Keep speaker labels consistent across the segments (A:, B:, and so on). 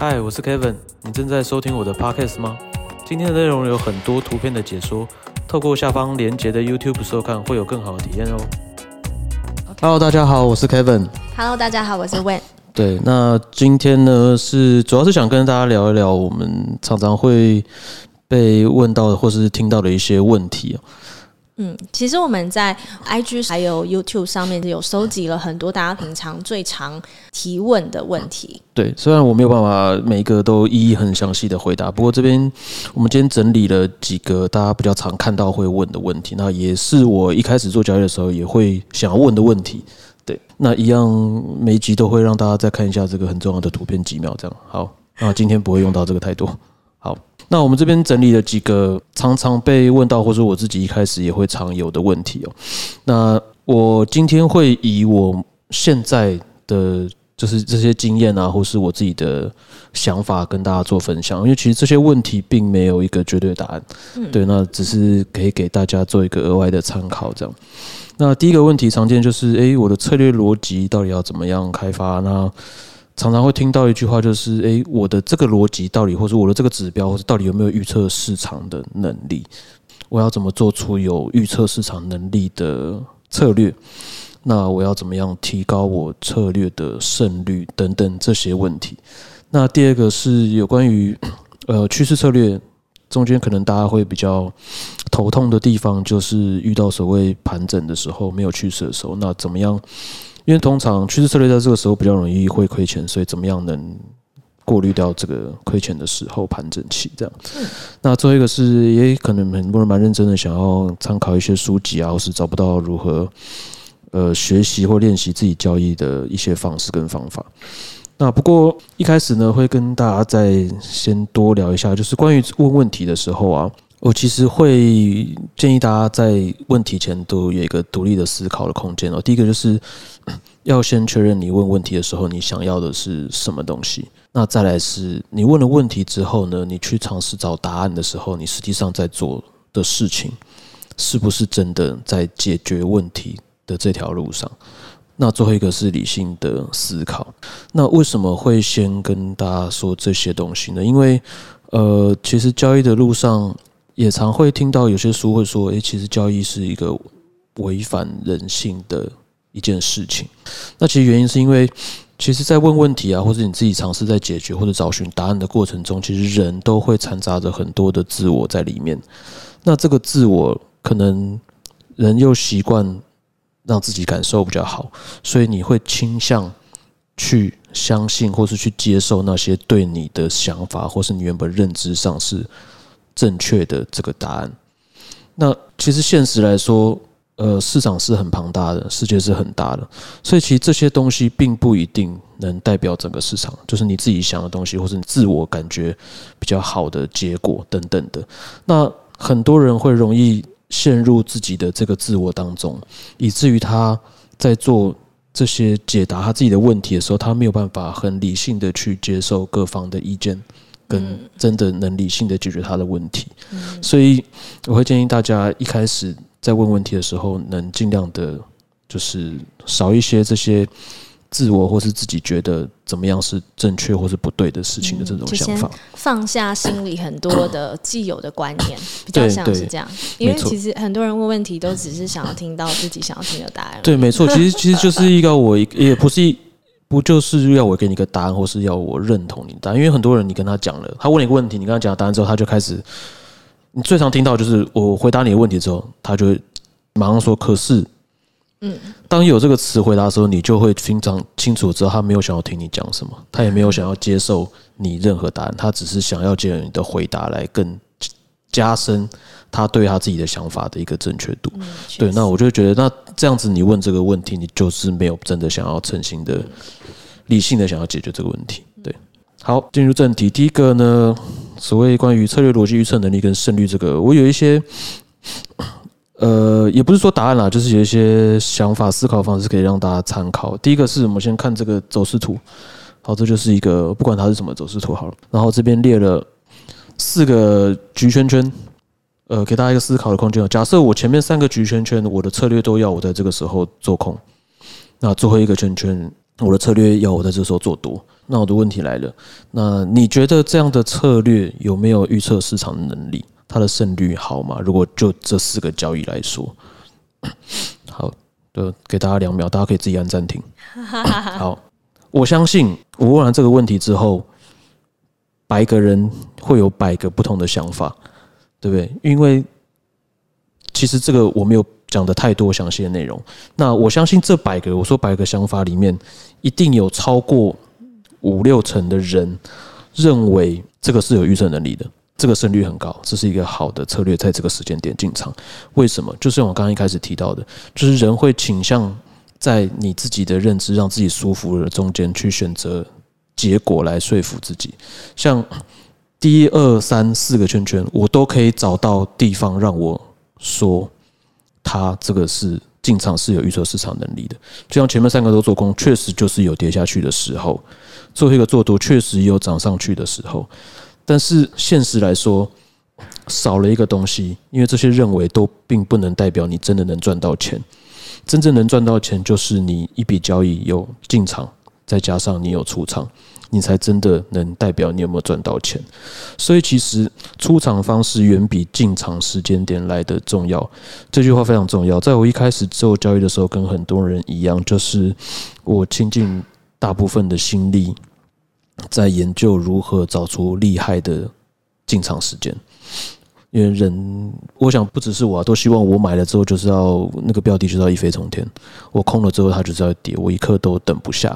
A: 嗨，我是 Kevin，你正在收听我的 Podcast 吗？今天的内容有很多图片的解说，透过下方连结的 YouTube 收看会有更好的体验哦。Hello，大家好，我是 Kevin。
B: Hello，大家好，我是 Wen。
A: 对，那今天呢是主要是想跟大家聊一聊我们常常会被问到的或是听到的一些问题啊。
B: 嗯，其实我们在 IG 还有 YouTube 上面有收集了很多大家平常最常提问的问题。
A: 对，虽然我没有办法每一个都一一很详细的回答，不过这边我们今天整理了几个大家比较常看到会问的问题，那也是我一开始做交易的时候也会想要问的问题。对，那一样每一集都会让大家再看一下这个很重要的图片几秒，这样好。那今天不会用到这个太多。好，那我们这边整理了几个常常被问到，或者我自己一开始也会常有的问题哦。那我今天会以我现在的就是这些经验啊，或是我自己的想法跟大家做分享，因为其实这些问题并没有一个绝对答案，对，那只是可以给大家做一个额外的参考，这样。那第一个问题常见就是，诶，我的策略逻辑到底要怎么样开发？那常常会听到一句话，就是，诶，我的这个逻辑到底，或者我的这个指标，或者到底有没有预测市场的能力？我要怎么做出有预测市场能力的策略？那我要怎么样提高我策略的胜率等等这些问题？那第二个是有关于呃趋势策略中间，可能大家会比较头痛的地方，就是遇到所谓盘整的时候没有趋势的时候，那怎么样？因为通常趋势策略在这个时候比较容易会亏钱，所以怎么样能过滤掉这个亏钱的时候盘整期这样？那最后一个是，也可能很多人蛮认真的想要参考一些书籍啊，或是找不到如何呃学习或练习自己交易的一些方式跟方法。那不过一开始呢，会跟大家再先多聊一下，就是关于问问题的时候啊，我其实会建议大家在问题前都有一个独立的思考的空间哦。第一个就是 要先确认你问问题的时候，你想要的是什么东西。那再来是你问了问题之后呢，你去尝试找答案的时候，你实际上在做的事情是不是真的在解决问题的这条路上？那最后一个是理性的思考。那为什么会先跟大家说这些东西呢？因为呃，其实交易的路上也常会听到有些书会说，诶，其实交易是一个违反人性的一件事情。那其实原因是因为，其实，在问问题啊，或者你自己尝试在解决或者找寻答案的过程中，其实人都会掺杂着很多的自我在里面。那这个自我可能人又习惯让自己感受比较好，所以你会倾向去相信或是去接受那些对你的想法或是你原本认知上是正确的这个答案。那其实现实来说，呃，市场是很庞大的，世界是很大的，所以其实这些东西并不一定能代表整个市场，就是你自己想的东西，或是你自我感觉比较好的结果等等的。那很多人会容易陷入自己的这个自我当中，以至于他在做这些解答他自己的问题的时候，他没有办法很理性的去接受各方的意见，跟真的能理性的解决他的问题。所以我会建议大家一开始在问问题的时候，能尽量的，就是少一些这些自我或是自己觉得怎么样是正确或是不对的事情的这种
B: 先
A: 想法。
B: 放下心里很多的既有的观念，比较像是这样。因为其实很多人问问题都只是想要听到自己想要听的答案。
A: 对，没错，其实其实就是一个我一也不是一不就是要我给你一个答案，或是要我认同你的答案。因为很多人你跟他讲了，他问你一个问题，你跟他讲了答案之后，他就开始，你最常听到就是我回答你的问题之后，他就会马上说，可是。
B: 嗯，
A: 当有这个词回答的时候，你就会非常清楚知道他没有想要听你讲什么，他也没有想要接受你任何答案，他只是想要借由你的回答来更加深他对他自己的想法的一个正确度。对，那我就觉得，那这样子你问这个问题，你就是没有真的想要诚心的、理性的想要解决这个问题。对，好，进入正题，第一个呢，所谓关于策略逻辑预测能力跟胜率这个，我有一些。呃，也不是说答案啦，就是有一些想法、思考方式可以让大家参考。第一个是我们先看这个走势图，好，这就是一个不管它是什么走势图好了。然后这边列了四个局圈圈，呃，给大家一个思考的空间哦。假设我前面三个局圈圈，我的策略都要我在这个时候做空，那最后一个圈圈，我的策略要我在这时候做多。那我的问题来了，那你觉得这样的策略有没有预测市场的能力？它的胜率好吗？如果就这四个交易来说，好，的给大家两秒，大家可以自己按暂停。好，我相信我问完这个问题之后，百个人会有百个不同的想法，对不对？因为其实这个我没有讲的太多详细的内容。那我相信这百个我说百个想法里面，一定有超过五六成的人认为这个是有预测能力的。这个胜率很高，这是一个好的策略，在这个时间点进场。为什么？就是我刚刚一开始提到的，就是人会倾向在你自己的认知让自己舒服的中间去选择结果来说服自己。像第一二三四个圈圈，我都可以找到地方让我说他这个是进场是有预测市场能力的。就像前面三个都做空，确实就是有跌下去的时候；最后一个做多，确实有涨上去的时候。但是现实来说，少了一个东西，因为这些认为都并不能代表你真的能赚到钱。真正能赚到钱，就是你一笔交易有进场，再加上你有出场，你才真的能代表你有没有赚到钱。所以，其实出场方式远比进场时间点来的重要。这句话非常重要。在我一开始做交易的时候，跟很多人一样，就是我倾尽大部分的心力。在研究如何找出厉害的进场时间，因为人，我想不只是我，啊都希望我买了之后就是要那个标的就是要一飞冲天，我空了之后它就是要跌，我一刻都等不下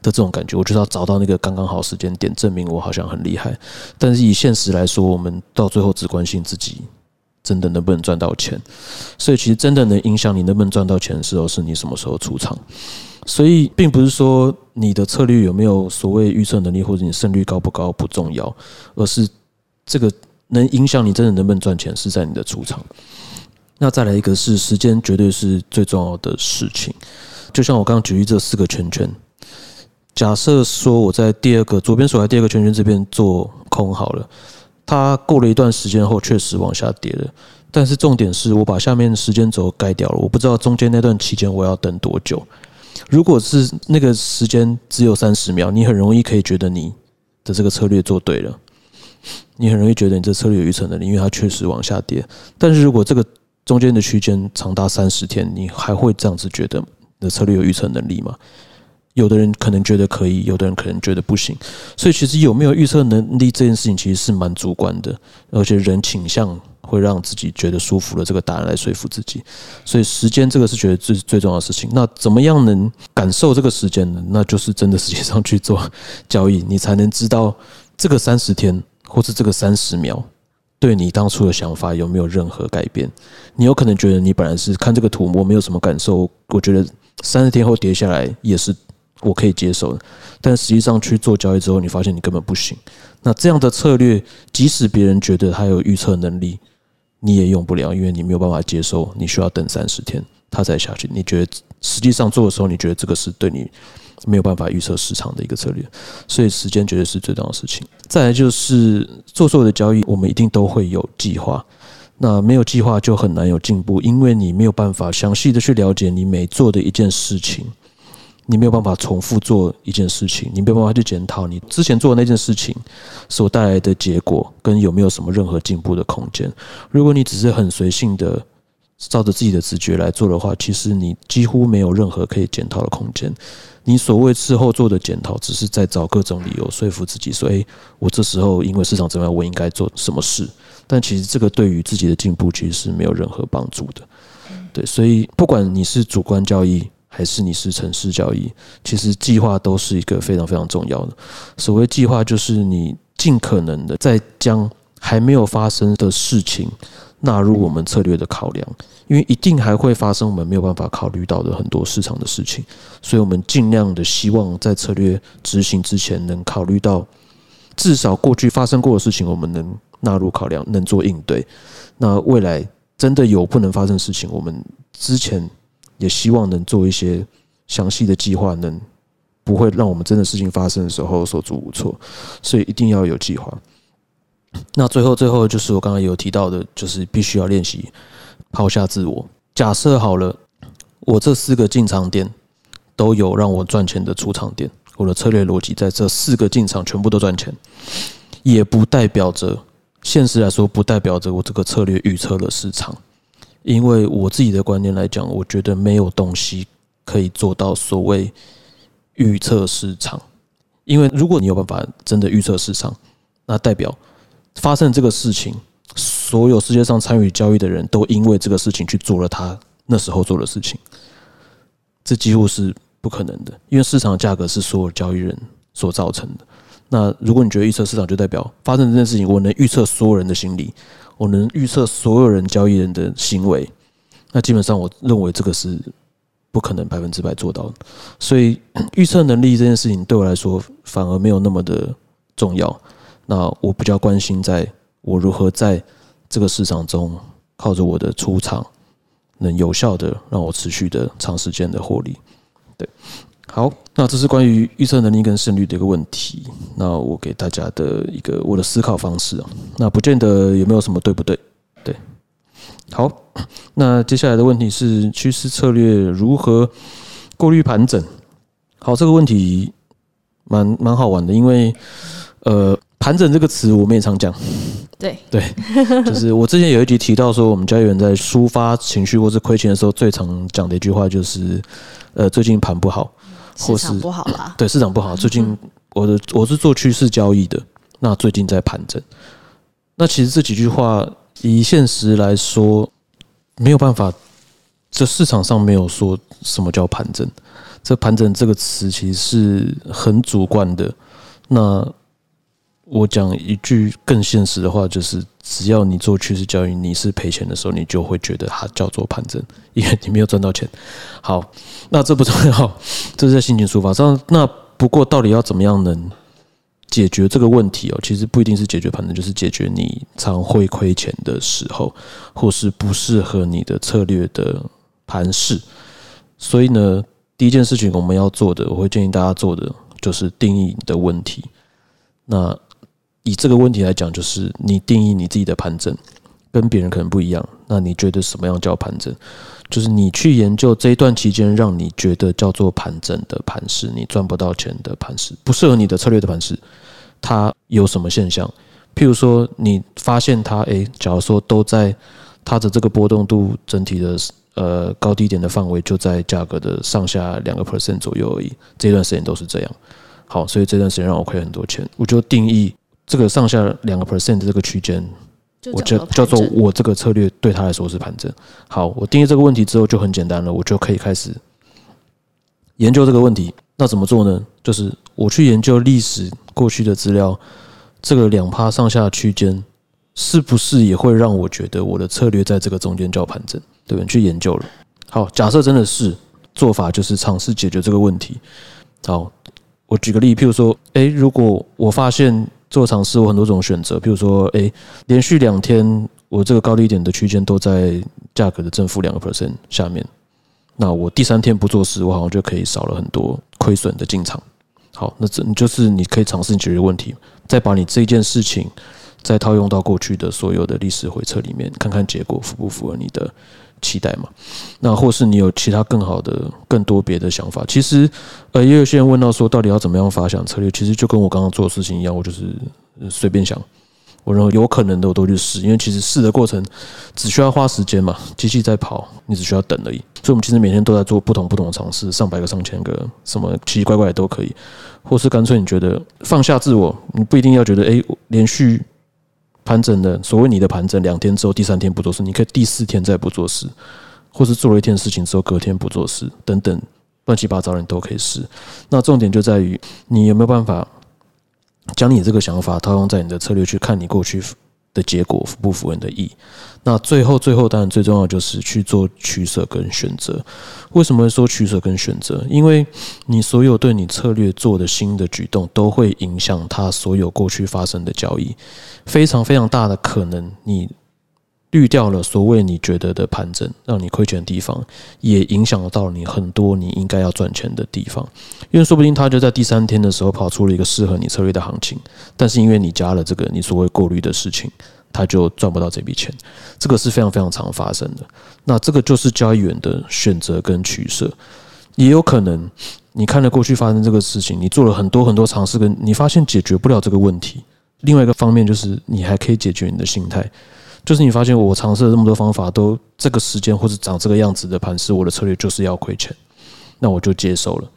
A: 的这种感觉，我就是要找到那个刚刚好时间点，证明我好像很厉害。但是以现实来说，我们到最后只关心自己真的能不能赚到钱，所以其实真的能影响你能不能赚到钱的时候，是你什么时候出场。所以，并不是说你的策略有没有所谓预测能力，或者你胜率高不高不重要，而是这个能影响你真的能不能赚钱，是在你的出场。那再来一个是时间，绝对是最重要的事情。就像我刚刚举例这四个圈圈，假设说我在第二个左边所在第二个圈圈这边做空好了，它过了一段时间后确实往下跌了，但是重点是我把下面时间轴盖掉了，我不知道中间那段期间我要等多久。如果是那个时间只有三十秒，你很容易可以觉得你的这个策略做对了，你很容易觉得你这策略有预测能力，因为它确实往下跌。但是如果这个中间的区间长达三十天，你还会这样子觉得你的策略有预测能力吗？有的人可能觉得可以，有的人可能觉得不行。所以其实有没有预测能力这件事情，其实是蛮主观的，而且人倾向。会让自己觉得舒服的这个答案来说服自己，所以时间这个是觉得最最重要的事情。那怎么样能感受这个时间呢？那就是真的实际上去做 交易，你才能知道这个三十天或是这个三十秒对你当初的想法有没有任何改变。你有可能觉得你本来是看这个图我没有什么感受，我觉得三十天后跌下来也是我可以接受的，但实际上去做交易之后，你发现你根本不行。那这样的策略，即使别人觉得他有预测能力。你也用不了，因为你没有办法接受，你需要等三十天，它才下去。你觉得实际上做的时候，你觉得这个是对你没有办法预测市场的一个策略，所以时间绝对是最重要的事情。再来就是做所有的交易，我们一定都会有计划，那没有计划就很难有进步，因为你没有办法详细的去了解你每做的一件事情。你没有办法重复做一件事情，你没有办法去检讨你之前做的那件事情所带来的结果跟有没有什么任何进步的空间。如果你只是很随性的照着自己的直觉来做的话，其实你几乎没有任何可以检讨的空间。你所谓事后做的检讨，只是在找各种理由说服自己说：“诶，我这时候因为市场怎么样，我应该做什么事。”但其实这个对于自己的进步其实是没有任何帮助的。对，所以不管你是主观交易。还是你是城市交易，其实计划都是一个非常非常重要的。所谓计划，就是你尽可能的在将还没有发生的事情纳入我们策略的考量，因为一定还会发生我们没有办法考虑到的很多市场的事情，所以我们尽量的希望在策略执行之前能考虑到至少过去发生过的事情，我们能纳入考量，能做应对。那未来真的有不能发生的事情，我们之前。也希望能做一些详细的计划，能不会让我们真的事情发生的时候手足无措，所以一定要有计划。那最后，最后就是我刚刚有提到的，就是必须要练习抛下自我。假设好了，我这四个进场点都有让我赚钱的出场点，我的策略逻辑在这四个进场全部都赚钱，也不代表着现实来说不代表着我这个策略预测了市场，因为我自己的观念来讲，我觉得没有东西可以做到所谓预测市场，因为如果你有办法真的预测市场，那代表发生这个事情，所有世界上参与交易的人都因为这个事情去做了他那时候做的事情，这几乎是。不可能的，因为市场价格是所有交易人所造成的。那如果你觉得预测市场就代表发生这件事情，我能预测所有人的心理，我能预测所有人交易人的行为，那基本上我认为这个是不可能百分之百做到的。所以预测能力这件事情对我来说反而没有那么的重要。那我比较关心在我如何在这个市场中靠着我的出场，能有效的让我持续的长时间的获利。对，好，那这是关于预测能力跟胜率的一个问题。那我给大家的一个我的思考方式啊，那不见得有没有什么对不对？对，好，那接下来的问题是趋势策略如何过滤盘整？好，这个问题蛮蛮好玩的，因为呃，盘整这个词我们也常讲。
B: 对
A: 对，就是我之前有一集提到说，我们交易员在抒发情绪或是亏钱的时候，最常讲的一句话就是，呃，最近盘不好，
B: 市场不好啦。
A: 对，市场不好。最近我的我是做趋势交易的，那最近在盘整。那其实这几句话以现实来说，没有办法，这市场上没有说什么叫盘整。这盘整这个词其实是很主观的。那我讲一句更现实的话，就是只要你做趋势交易，你是赔钱的时候，你就会觉得它叫做盘整，因为你没有赚到钱。好，那这不重要，这是在心情抒发上。那不过到底要怎么样能解决这个问题哦？其实不一定是解决盘整，就是解决你常会亏钱的时候，或是不适合你的策略的盘势。所以呢，第一件事情我们要做的，我会建议大家做的，就是定义你的问题。那以这个问题来讲，就是你定义你自己的盘整，跟别人可能不一样。那你觉得什么样叫盘整？就是你去研究这一段期间，让你觉得叫做盘整的盘势，你赚不到钱的盘势，不适合你的策略的盘势，它有什么现象？譬如说，你发现它，诶，假如说都在它的这个波动度整体的呃高低点的范围，就在价格的上下两个 percent 左右而已，这段时间都是这样。好，所以这段时间让我亏很多钱，我就定义。这个上下两个 percent 的这个区间，我叫叫做我这个策略对他来说是盘整。好，我定义这个问题之后就很简单了，我就可以开始研究这个问题。那怎么做呢？就是我去研究历史过去的资料，这个两趴上下区间是不是也会让我觉得我的策略在这个中间叫盘整？对不对？去研究了。好，假设真的是做法就是尝试解决这个问题。好，我举个例，譬如说，诶，如果我发现做尝试，我很多种选择，比如说，哎，连续两天我这个高低点的区间都在价格的正负两个 percent 下面，那我第三天不做事，我好像就可以少了很多亏损的进场。好，那这就是你可以尝试解决问题，再把你这件事情再套用到过去的所有的历史回测里面，看看结果符不符合你的。期待嘛？那或是你有其他更好的、更多别的想法？其实，呃，也有些人问到说，到底要怎么样发想策略？其实就跟我刚刚做事情一样，我就是随便想。我认为有可能的，我都去试，因为其实试的过程只需要花时间嘛，机器在跑，你只需要等而已。所以，我们其实每天都在做不同不同的尝试，上百个、上千个，什么奇奇怪怪的都可以。或是干脆你觉得放下自我，你不一定要觉得哎，连续。盘整的，所谓你的盘整，两天之后第三天不做事，你可以第四天再不做事，或是做了一天事情之后隔天不做事，等等乱七八糟的你都可以试。那重点就在于你有没有办法将你这个想法套用在你的策略去看你过去。的结果符不符合你的意？那最后最后当然最重要就是去做取舍跟选择。为什么会说取舍跟选择？因为你所有对你策略做的新的举动，都会影响它所有过去发生的交易，非常非常大的可能你。滤掉了所谓你觉得的盘整，让你亏钱的地方，也影响到你很多你应该要赚钱的地方。因为说不定他就在第三天的时候跑出了一个适合你策略的行情，但是因为你加了这个你所谓过滤的事情，他就赚不到这笔钱。这个是非常非常常发生的。那这个就是交易员的选择跟取舍。也有可能你看了过去发生这个事情，你做了很多很多尝试，跟你发现解决不了这个问题。另外一个方面就是你还可以解决你的心态，就是你发现我尝试了这么多方法，都这个时间或者长这个样子的盘势，我的策略就是要亏钱，那我就接受了，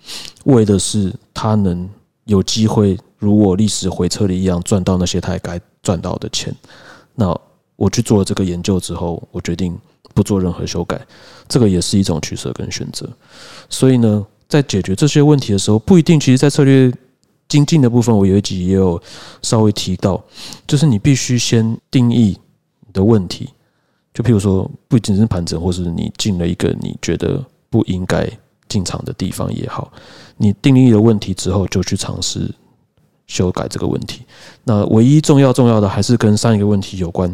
A: 为的是他能有机会如我历史回撤的一样赚到那些他该赚到的钱。那我去做了这个研究之后，我决定不做任何修改，这个也是一种取舍跟选择。所以呢，在解决这些问题的时候，不一定。其实，在策略精进的部分，我有一集也有稍微提到，就是你必须先定义你的问题。就譬如说，不仅是盘整，或是你进了一个你觉得不应该进场的地方也好，你定义了问题之后，就去尝试。修改这个问题，那唯一重要重要的还是跟上一个问题有关。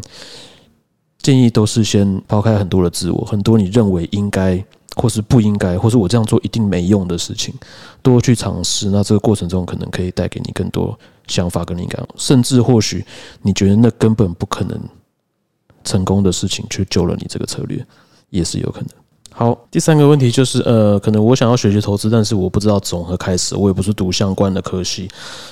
A: 建议都是先抛开很多的自我，很多你认为应该或是不应该，或是我这样做一定没用的事情，多去尝试。那这个过程中可能可以带给你更多想法跟灵感，甚至或许你觉得那根本不可能成功的事情，却救了你这个策略，也是有可能。好，第三个问题就是，呃，可能我想要学习投资，但是我不知道从何开始，我也不是读相关的科系，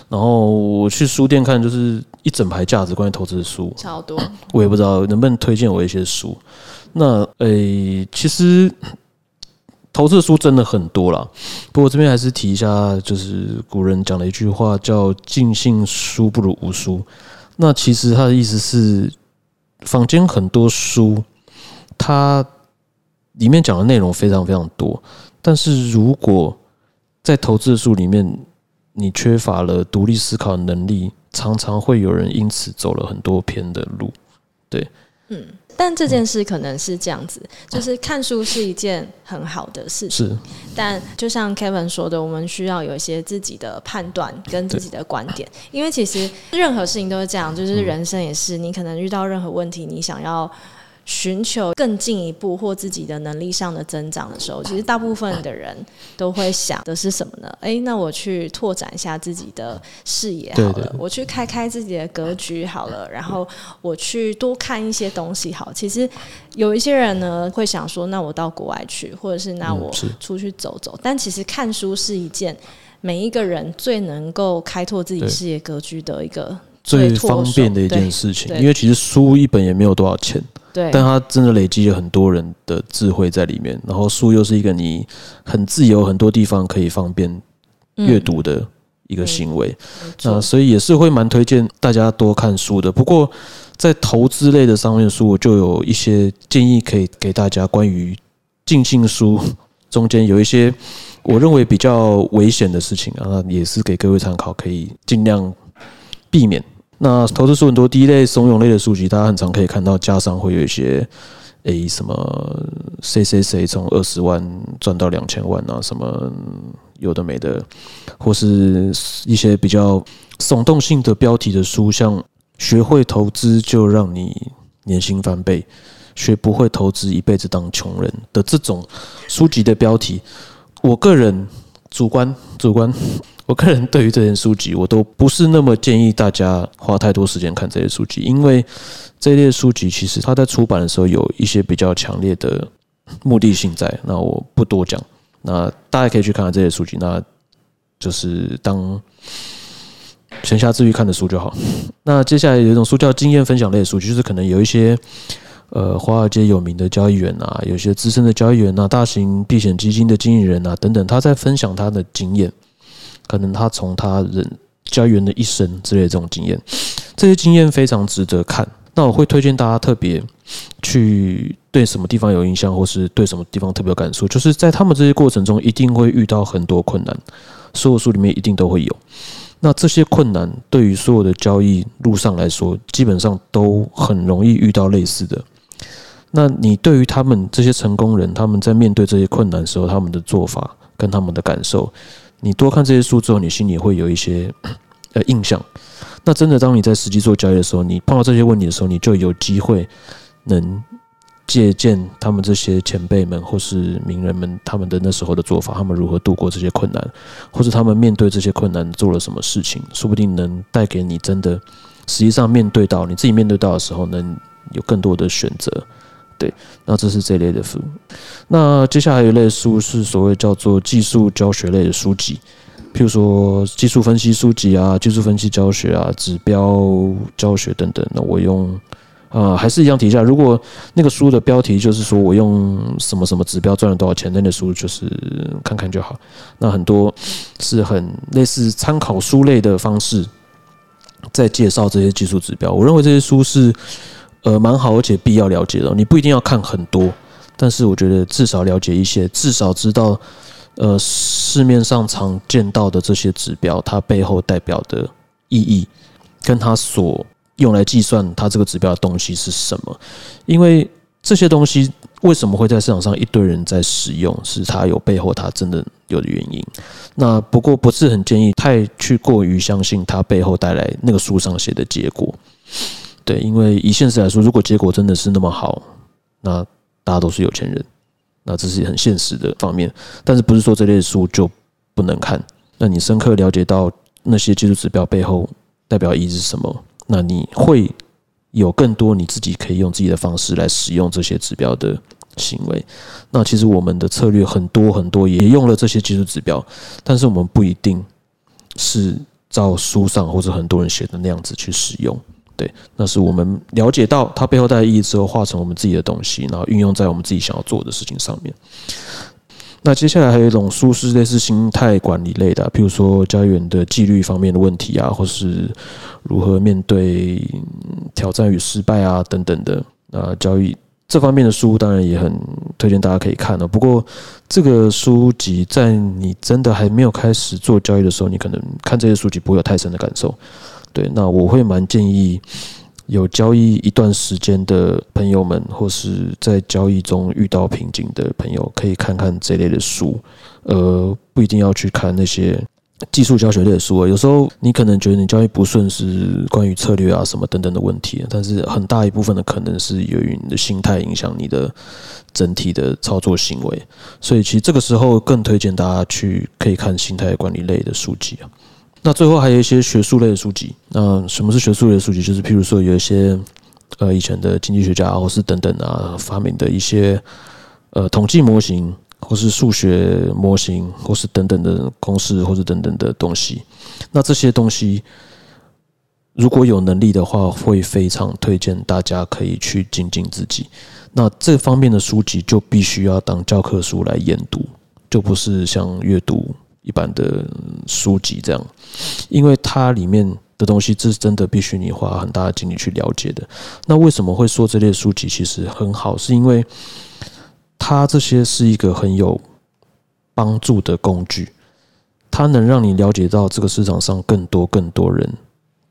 A: 然后我去书店看，就是一整排价值关于投资的书，
B: 超多，
A: 我也不知道能不能推荐我一些书。那，诶，其实投资的书真的很多啦，不过这边还是提一下，就是古人讲了一句话，叫“尽信书不如无书”。那其实他的意思是，坊间很多书，它。里面讲的内容非常非常多，但是如果在投资书里面你缺乏了独立思考能力，常常会有人因此走了很多偏的路。对，
B: 嗯，但这件事可能是这样子，就是看书是一件很好的事情，
A: 是。
B: 但就像 Kevin 说的，我们需要有一些自己的判断跟自己的观点，因为其实任何事情都是这样，就是人生也是，你可能遇到任何问题，你想要。寻求更进一步或自己的能力上的增长的时候，其实大部分的人都会想的是什么呢？哎，那我去拓展一下自己的视野好了，我去开开自己的格局好了，然后我去多看一些东西好。其实有一些人呢会想说，那我到国外去，或者是那我出去走走。但其实看书是一件每一个人最能够开拓自己视野格局的一个
A: 最方便的一件事情，因为其实书一本也没有多少钱。
B: 对，
A: 但它真的累积了很多人的智慧在里面。然后书又是一个你很自由、很多地方可以方便阅读的一个行为。那所以也是会蛮推荐大家多看书的。不过在投资类的上面书，我就有一些建议可以给大家。关于尽信书中间有一些我认为比较危险的事情啊，也是给各位参考，可以尽量避免。那投资书很多，第一类怂恿类的书籍，大家很常可以看到，加上会有一些，诶，什么谁谁谁从二十万赚到两千万啊，什么有的没的，或是一些比较耸动性的标题的书，像学会投资就让你年薪翻倍，学不会投资一辈子当穷人的这种书籍的标题，我个人主观主观。我个人对于这些书籍，我都不是那么建议大家花太多时间看这些书籍，因为这一类书籍其实它在出版的时候有一些比较强烈的目的性在。那我不多讲，那大家可以去看看这些书籍，那就是当闲暇之余看的书就好。那接下来有一种书叫经验分享类的书籍，就是可能有一些呃华尔街有名的交易员啊，有些资深的交易员啊，大型避险基金的经理人啊等等，他在分享他的经验。可能他从他人家园的一生之类这种经验，这些经验非常值得看。那我会推荐大家特别去对什么地方有印象，或是对什么地方特别有感受，就是在他们这些过程中一定会遇到很多困难，所有书里面一定都会有。那这些困难对于所有的交易路上来说，基本上都很容易遇到类似的。那你对于他们这些成功人，他们在面对这些困难的时候，他们的做法跟他们的感受。你多看这些书之后，你心里会有一些 呃印象。那真的，当你在实际做交易的时候，你碰到这些问题的时候，你就有机会能借鉴他们这些前辈们或是名人们他们的那时候的做法，他们如何度过这些困难，或者他们面对这些困难做了什么事情，说不定能带给你真的实际上面对到你自己面对到的时候，能有更多的选择对，那这是这类的书。那接下来一类书是所谓叫做技术教学类的书籍，譬如说技术分析书籍啊、技术分析教学啊、指标教学等等。那我用啊，还是一样提一下，如果那个书的标题就是说我用什么什么指标赚了多少钱，那类书就是看看就好。那很多是很类似参考书类的方式，在介绍这些技术指标。我认为这些书是呃蛮好，而且必要了解的。你不一定要看很多。但是我觉得至少了解一些，至少知道，呃，市面上常见到的这些指标，它背后代表的意义，跟它所用来计算它这个指标的东西是什么。因为这些东西为什么会在市场上一堆人在使用，是它有背后它真的有的原因。那不过不是很建议太去过于相信它背后带来那个书上写的结果。对，因为以现实来说，如果结果真的是那么好，那大家都是有钱人，那这是很现实的方面。但是不是说这类书就不能看？那你深刻了解到那些技术指标背后代表意义是什么？那你会有更多你自己可以用自己的方式来使用这些指标的行为。那其实我们的策略很多很多也用了这些技术指标，但是我们不一定是照书上或者很多人写的那样子去使用。对，那是我们了解到它背后带的意义之后，化成我们自己的东西，然后运用在我们自己想要做的事情上面。那接下来还有一种书是类似心态管理类的，譬如说教员的纪律方面的问题啊，或是如何面对挑战与失败啊等等的。那教育这方面的书当然也很推荐大家可以看的。不过这个书籍在你真的还没有开始做交易的时候，你可能看这些书籍不会有太深的感受。对，那我会蛮建议有交易一段时间的朋友们，或是在交易中遇到瓶颈的朋友，可以看看这类的书，呃，不一定要去看那些技术教学类的书啊。有时候你可能觉得你交易不顺是关于策略啊什么等等的问题，但是很大一部分的可能是由于你的心态影响你的整体的操作行为。所以其实这个时候更推荐大家去可以看心态管理类的书籍啊。那最后还有一些学术类的书籍。那什么是学术类的书籍？就是譬如说有一些呃以前的经济学家或是等等啊发明的一些呃统计模型，或是数学模型，或是等等的公式，或是等等的东西。那这些东西如果有能力的话，会非常推荐大家可以去精进自己。那这方面的书籍就必须要当教科书来研读，就不是像阅读。一般的书籍这样，因为它里面的东西，这是真的必须你花很大的精力去了解的。那为什么会说这类书籍其实很好？是因为它这些是一个很有帮助的工具，它能让你了解到这个市场上更多更多人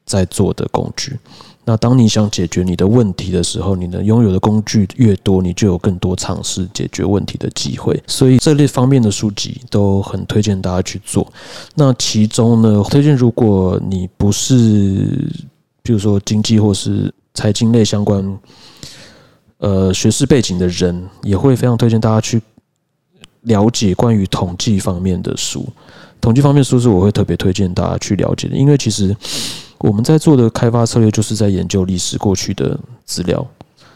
A: 在做的工具。那当你想解决你的问题的时候，你能拥有的工具越多，你就有更多尝试解决问题的机会。所以这类方面的书籍都很推荐大家去做。那其中呢，推荐如果你不是，比如说经济或是财经类相关，呃，学士背景的人，也会非常推荐大家去了解关于统计方面的书。统计方面书是我会特别推荐大家去了解的，因为其实。我们在做的开发策略，就是在研究历史过去的资料。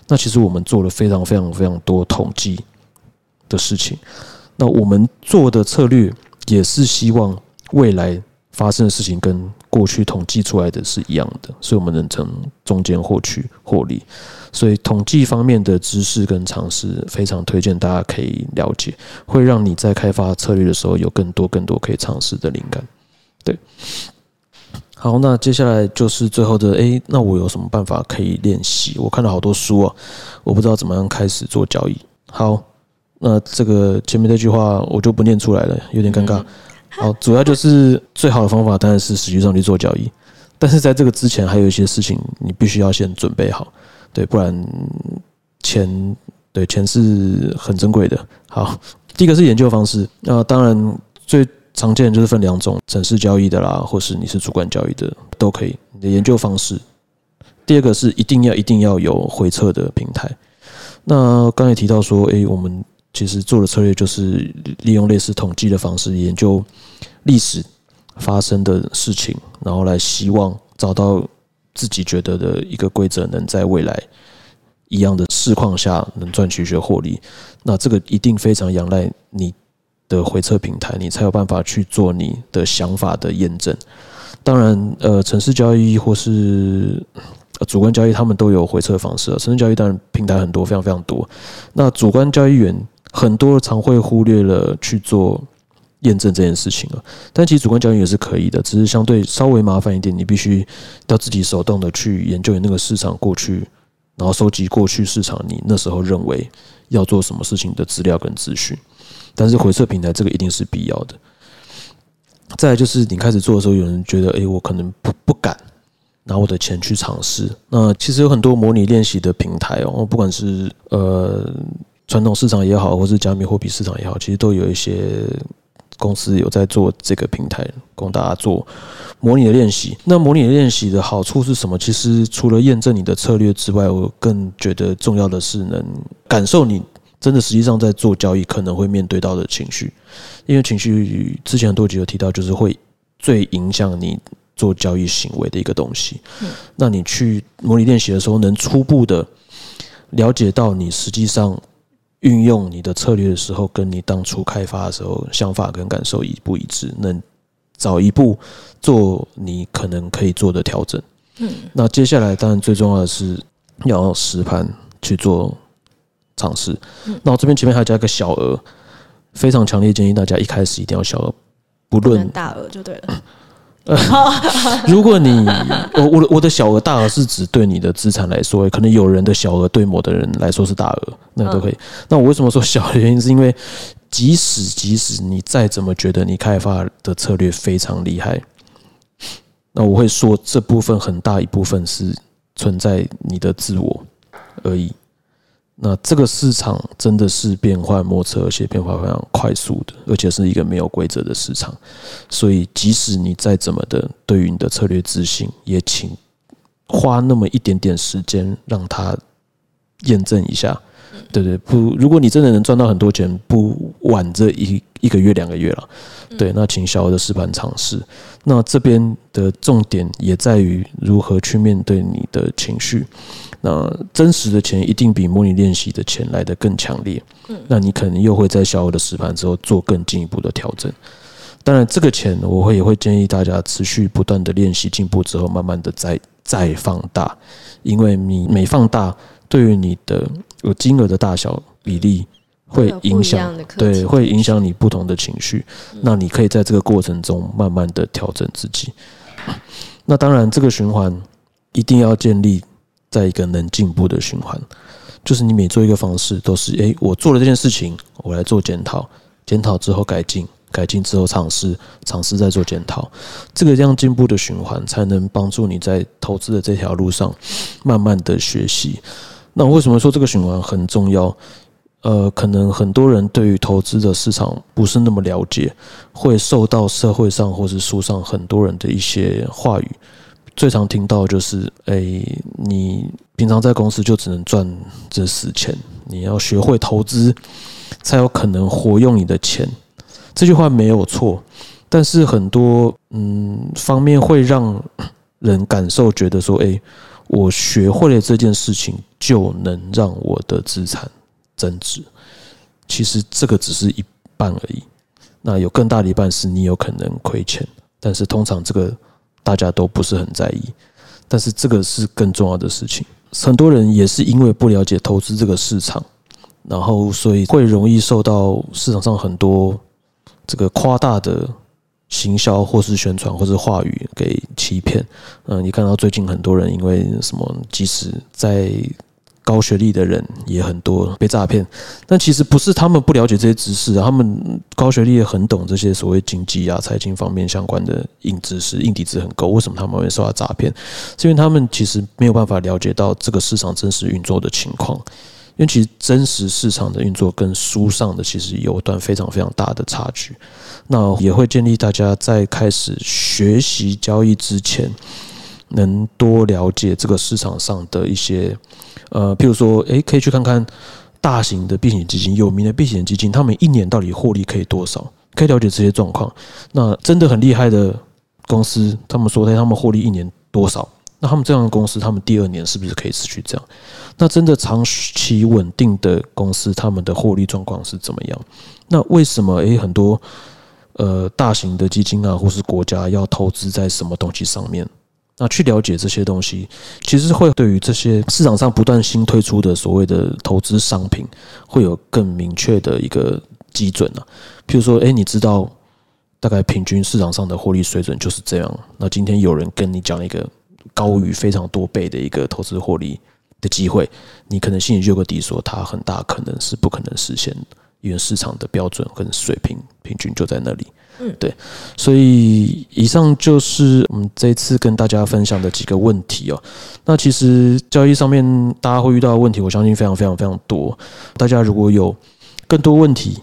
A: 那其实我们做了非常非常非常多统计的事情。那我们做的策略，也是希望未来发生的事情跟过去统计出来的是一样的，所以我们能从中间获取获利。所以统计方面的知识跟常识，非常推荐大家可以了解，会让你在开发策略的时候有更多更多可以尝试的灵感。对。好，那接下来就是最后的诶，那我有什么办法可以练习？我看了好多书啊，我不知道怎么样开始做交易。好，那这个前面这句话我就不念出来了，有点尴尬。好，主要就是最好的方法当然是实际上去做交易，但是在这个之前还有一些事情你必须要先准备好，对，不然钱对钱是很珍贵的。好，第一个是研究方式，那当然最。常见的就是分两种，城市交易的啦，或是你是主管交易的都可以。你的研究方式，第二个是一定要一定要有回测的平台。那刚才提到说，诶，我们其实做的策略就是利用类似统计的方式研究历史发生的事情，然后来希望找到自己觉得的一个规则，能在未来一样的市况下能赚取一些获利，那这个一定非常仰赖你的回测平台，你才有办法去做你的想法的验证。当然，呃，城市交易或是主观交易，他们都有回测方式。城市交易当然平台很多，非常非常多。那主观交易员很多常会忽略了去做验证这件事情了。但其实主观交易也是可以的，只是相对稍微麻烦一点，你必须要自己手动的去研究那个市场过去。然后收集过去市场你那时候认为要做什么事情的资料跟资讯，但是回测平台这个一定是必要的。再就是你开始做的时候，有人觉得，哎，我可能不不敢拿我的钱去尝试。那其实有很多模拟练习的平台哦，不管是呃传统市场也好，或是加密货币市场也好，其实都有一些。公司有在做这个平台，供大家做模拟的练习。那模拟的练习的好处是什么？其实除了验证你的策略之外，我更觉得重要的是能感受你真的实际上在做交易可能会面对到的情绪。因为情绪之前很多集有提到，就是会最影响你做交易行为的一个东西。那你去模拟练习的时候，能初步的了解到你实际上。运用你的策略的时候，跟你当初开发的时候想法跟感受一不一致，能早一步做你可能可以做的调整。嗯，那接下来当然最重要的是要实盘去做尝试。那我这边前面还加一个小额，非常强烈建议大家一开始一定要小额，不论
B: 大额就对了。
A: 如果你我我的我的小额大额是指对你的资产来说，可能有人的小额对某的人来说是大额，那都可以。那我为什么说小的原因，是因为即使即使你再怎么觉得你开发的策略非常厉害，那我会说这部分很大一部分是存在你的自我而已。那这个市场真的是变幻莫测，而且变化非常快速的，而且是一个没有规则的市场。所以，即使你再怎么的对于你的策略自信，也请花那么一点点时间让它验证一下。对对，不，如果你真的能赚到很多钱，不晚这一一个月两个月了。对，那请小额的试盘尝试。那这边的重点也在于如何去面对你的情绪。那真实的钱一定比模拟练习的钱来的更强烈。嗯，那你可能又会在小额的实盘之后做更进一步的调整。当然，这个钱我会也会建议大家持续不断的练习进步之后，慢慢的再再放大，因为你每放大，对于你的有金额的大小比例会影响，对，会影响你不同的情绪。那你可以在这个过程中慢慢的调整自己。那当然，这个循环一定要建立。在一个能进步的循环，就是你每做一个方式，都是诶，我做了这件事情，我来做检讨，检讨之后改进，改进之后尝试，尝试再做检讨，这个这样进步的循环，才能帮助你在投资的这条路上慢慢的学习。那为什么说这个循环很重要？呃，可能很多人对于投资的市场不是那么了解，会受到社会上或是书上很多人的一些话语。最常听到就是，哎，你平常在公司就只能赚这死钱，你要学会投资，才有可能活用你的钱。这句话没有错，但是很多嗯方面会让人感受觉得说，哎，我学会了这件事情就能让我的资产增值。其实这个只是一半而已，那有更大的一半是你有可能亏钱，但是通常这个。大家都不是很在意，但是这个是更重要的事情。很多人也是因为不了解投资这个市场，然后所以会容易受到市场上很多这个夸大的行销或是宣传或是话语给欺骗。嗯，你看到最近很多人因为什么，即使在高学历的人也很多被诈骗，但其实不是他们不了解这些知识，他们高学历也很懂这些所谓经济啊、财经方面相关的硬知识、硬底子很够。为什么他们会受到诈骗？是因为他们其实没有办法了解到这个市场真实运作的情况。因为其实真实市场的运作跟书上的其实有一段非常非常大的差距。那也会建议大家在开始学习交易之前，能多了解这个市场上的一些。呃，譬如说，诶，可以去看看大型的避险基金、有名的避险基金，他们一年到底获利可以多少？可以了解这些状况。那真的很厉害的公司，他们说，他们获利一年多少？那他们这样的公司，他们第二年是不是可以持续这样？那真的长期稳定的公司，他们的获利状况是怎么样？那为什么诶很多呃大型的基金啊，或是国家要投资在什么东西上面？那去了解这些东西，其实会对于这些市场上不断新推出的所谓的投资商品，会有更明确的一个基准啊。譬如说，诶，你知道大概平均市场上的获利水准就是这样。那今天有人跟你讲一个高于非常多倍的一个投资获利的机会，你可能心里就有个底，说它很大可能是不可能实现，因为市场的标准跟水平平均就在那里。嗯，对，所以以上就是我们这次跟大家分享的几个问题哦。那其实交易上面大家会遇到的问题，我相信非常非常非常多。大家如果有更多问题，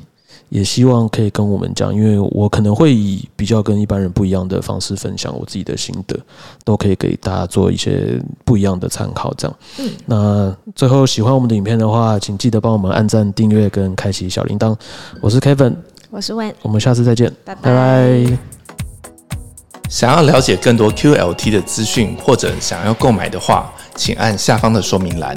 A: 也希望可以跟我们讲，因为我可能会以比较跟一般人不一样的方式分享我自己的心得，都可以给大家做一些不一样的参考。这样，嗯，那最后喜欢我们的影片的话，请记得帮我们按赞、订阅跟开启小铃铛。我是 Kevin。
B: 我是 Wen，
A: 我们下次再见，
B: 拜拜。
C: 想要了解更多 QLT 的资讯，或者想要购买的话，请按下方的说明栏。